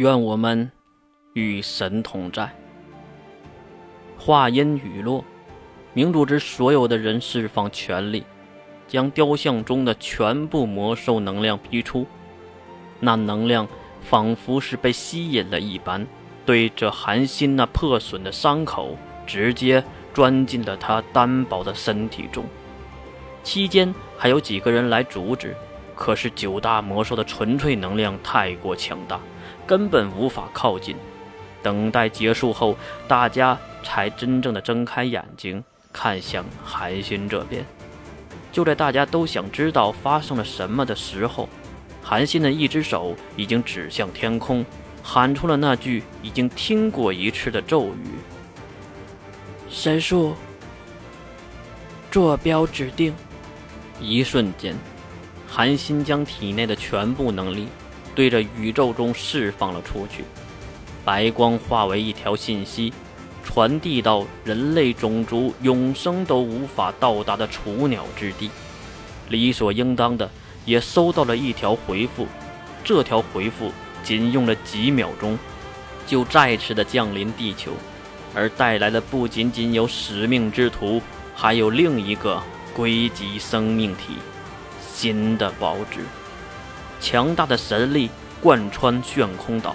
愿我们与神同在。话音雨落，明主之所有的人释放全力，将雕像中的全部魔兽能量逼出。那能量仿佛是被吸引了一般，对着韩心那破损的伤口，直接钻进了他单薄的身体中。期间还有几个人来阻止。可是九大魔兽的纯粹能量太过强大，根本无法靠近。等待结束后，大家才真正的睁开眼睛，看向韩信这边。就在大家都想知道发生了什么的时候，韩信的一只手已经指向天空，喊出了那句已经听过一次的咒语：“神树，坐标指定。”一瞬间。韩信将体内的全部能力对着宇宙中释放了出去，白光化为一条信息，传递到人类种族永生都无法到达的雏鸟之地。理所应当的也收到了一条回复，这条回复仅用了几秒钟，就再次的降临地球，而带来的不仅仅有使命之徒，还有另一个硅基生命体。新的报纸，强大的神力贯穿炫空岛，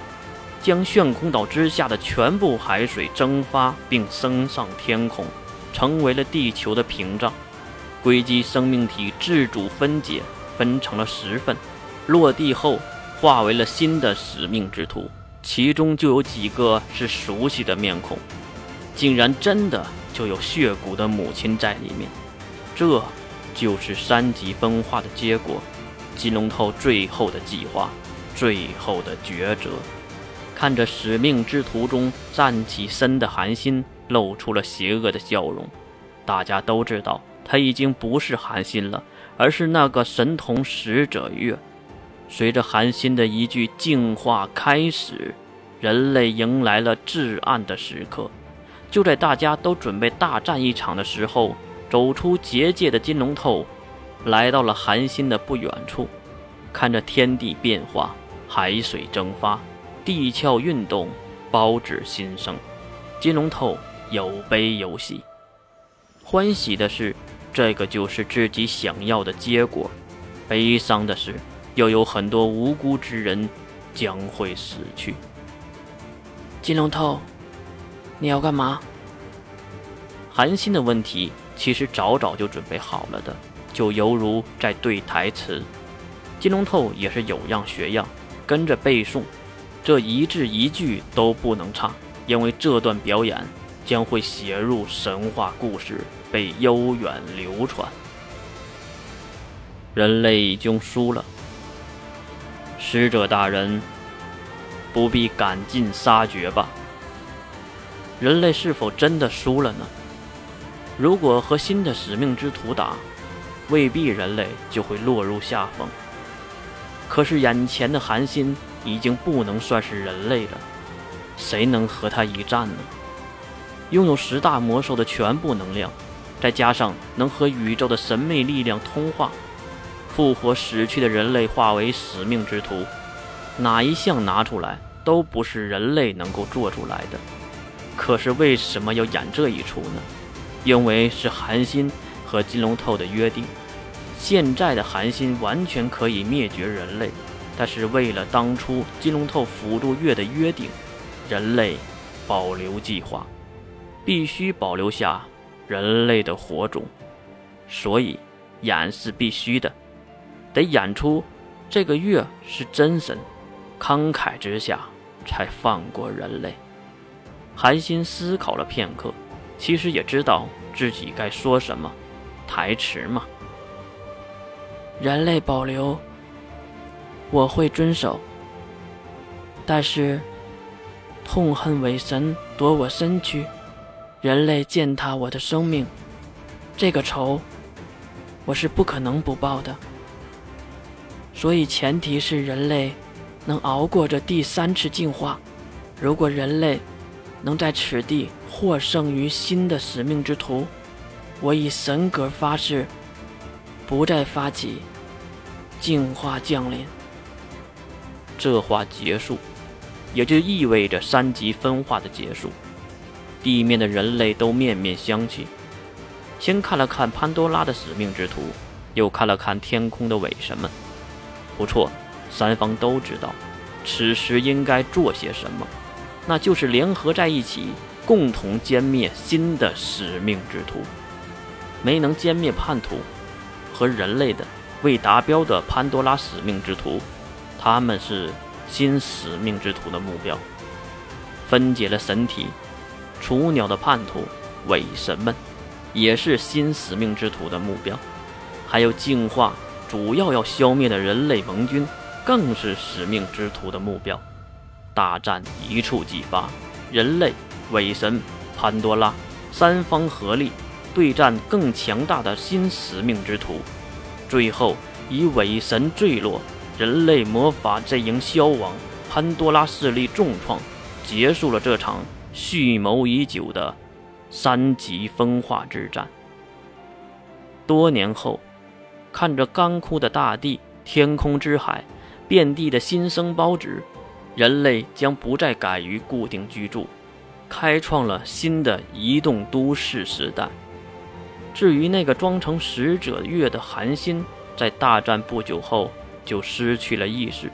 将炫空岛之下的全部海水蒸发并升上天空，成为了地球的屏障。硅基生命体自主分解，分成了十份，落地后化为了新的使命之徒，其中就有几个是熟悉的面孔，竟然真的就有血骨的母亲在里面，这。就是三级分化的结果，金龙头最后的计划，最后的抉择。看着使命之途中站起身的韩信，露出了邪恶的笑容。大家都知道，他已经不是韩信了，而是那个神童使者月。随着韩信的一句净化开始，人类迎来了至暗的时刻。就在大家都准备大战一场的时候。走出结界的金龙头，来到了寒心的不远处，看着天地变化，海水蒸发，地壳运动，包纸新生。金龙头有悲有喜，欢喜的是，这个就是自己想要的结果；悲伤的是，又有很多无辜之人将会死去。金龙头，你要干嘛？韩信的问题。其实早早就准备好了的，就犹如在对台词。金龙透也是有样学样，跟着背诵，这一字一句都不能差，因为这段表演将会写入神话故事，被悠远流传。人类已经输了，使者大人不必赶尽杀绝吧？人类是否真的输了呢？如果和新的使命之徒打，未必人类就会落入下风。可是眼前的韩信已经不能算是人类了，谁能和他一战呢？拥有十大魔兽的全部能量，再加上能和宇宙的神秘力量通话，复活死去的人类化为使命之徒，哪一项拿出来都不是人类能够做出来的。可是为什么要演这一出呢？因为是韩信和金龙透的约定，现在的韩信完全可以灭绝人类，但是为了当初金龙透辅助月的约定，人类保留计划，必须保留下人类的火种，所以演是必须的，得演出这个月是真神，慷慨之下才放过人类。韩信思考了片刻。其实也知道自己该说什么，台词嘛。人类保留，我会遵守。但是，痛恨伪神夺我身躯，人类践踏我的生命，这个仇，我是不可能不报的。所以，前提是人类能熬过这第三次进化。如果人类能在此地，获胜于新的使命之徒，我以神格发誓，不再发起净化降临。这话结束，也就意味着三级分化的结束。地面的人类都面面相觑，先看了看潘多拉的使命之徒，又看了看天空的伪神们。不错，三方都知道，此时应该做些什么，那就是联合在一起，共同歼灭新的使命之徒。没能歼灭叛徒和人类的未达标的潘多拉使命之徒，他们是新使命之徒的目标。分解了神体。雏鸟的叛徒伪神们，也是新使命之徒的目标；还有净化主要要消灭的人类盟军，更是使命之徒的目标。大战一触即发，人类、伪神、潘多拉三方合力对战更强大的新使命之徒，最后以伪神坠落、人类魔法阵营消亡、潘多拉势力重创，结束了这场。蓄谋已久的三级分化之战。多年后，看着干枯的大地、天空之海、遍地的新生胞质，人类将不再敢于固定居住，开创了新的移动都市时代。至于那个装成使者月的韩信，在大战不久后就失去了意识。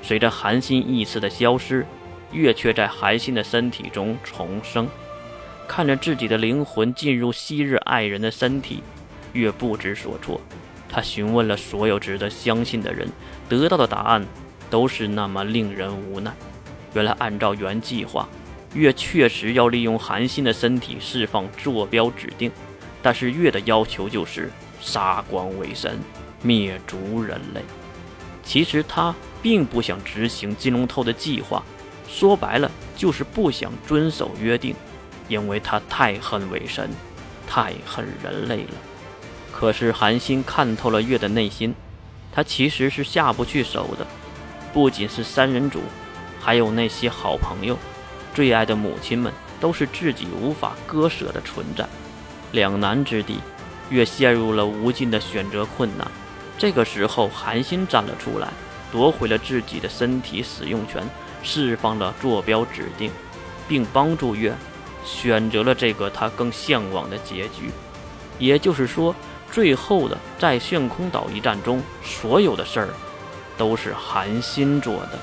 随着韩信意识的消失。月却在韩信的身体中重生，看着自己的灵魂进入昔日爱人的身体，月不知所措。他询问了所有值得相信的人，得到的答案都是那么令人无奈。原来按照原计划，月确实要利用韩信的身体释放坐标指定，但是月的要求就是杀光伪神，灭族人类。其实他并不想执行金龙头的计划。说白了，就是不想遵守约定，因为他太恨伪神，太恨人类了。可是韩信看透了月的内心，他其实是下不去手的。不仅是三人组，还有那些好朋友、最爱的母亲们，都是自己无法割舍的存在。两难之地，月陷入了无尽的选择困难。这个时候，韩信站了出来，夺回了自己的身体使用权。释放了坐标指定，并帮助月选择了这个他更向往的结局。也就是说，最后的在炫空岛一战中，所有的事儿都是韩信做的。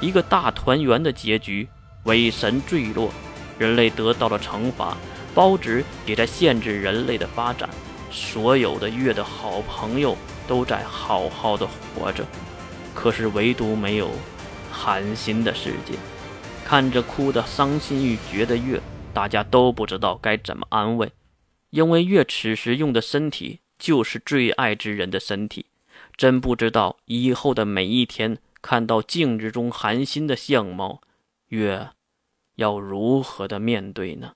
一个大团圆的结局，伪神坠落，人类得到了惩罚，包值也在限制人类的发展。所有的月的好朋友都在好好的活着，可是唯独没有。寒心的世界，看着哭得伤心欲绝的月，大家都不知道该怎么安慰，因为月此时用的身体就是最爱之人的身体，真不知道以后的每一天看到镜子中寒心的相貌，月要如何的面对呢？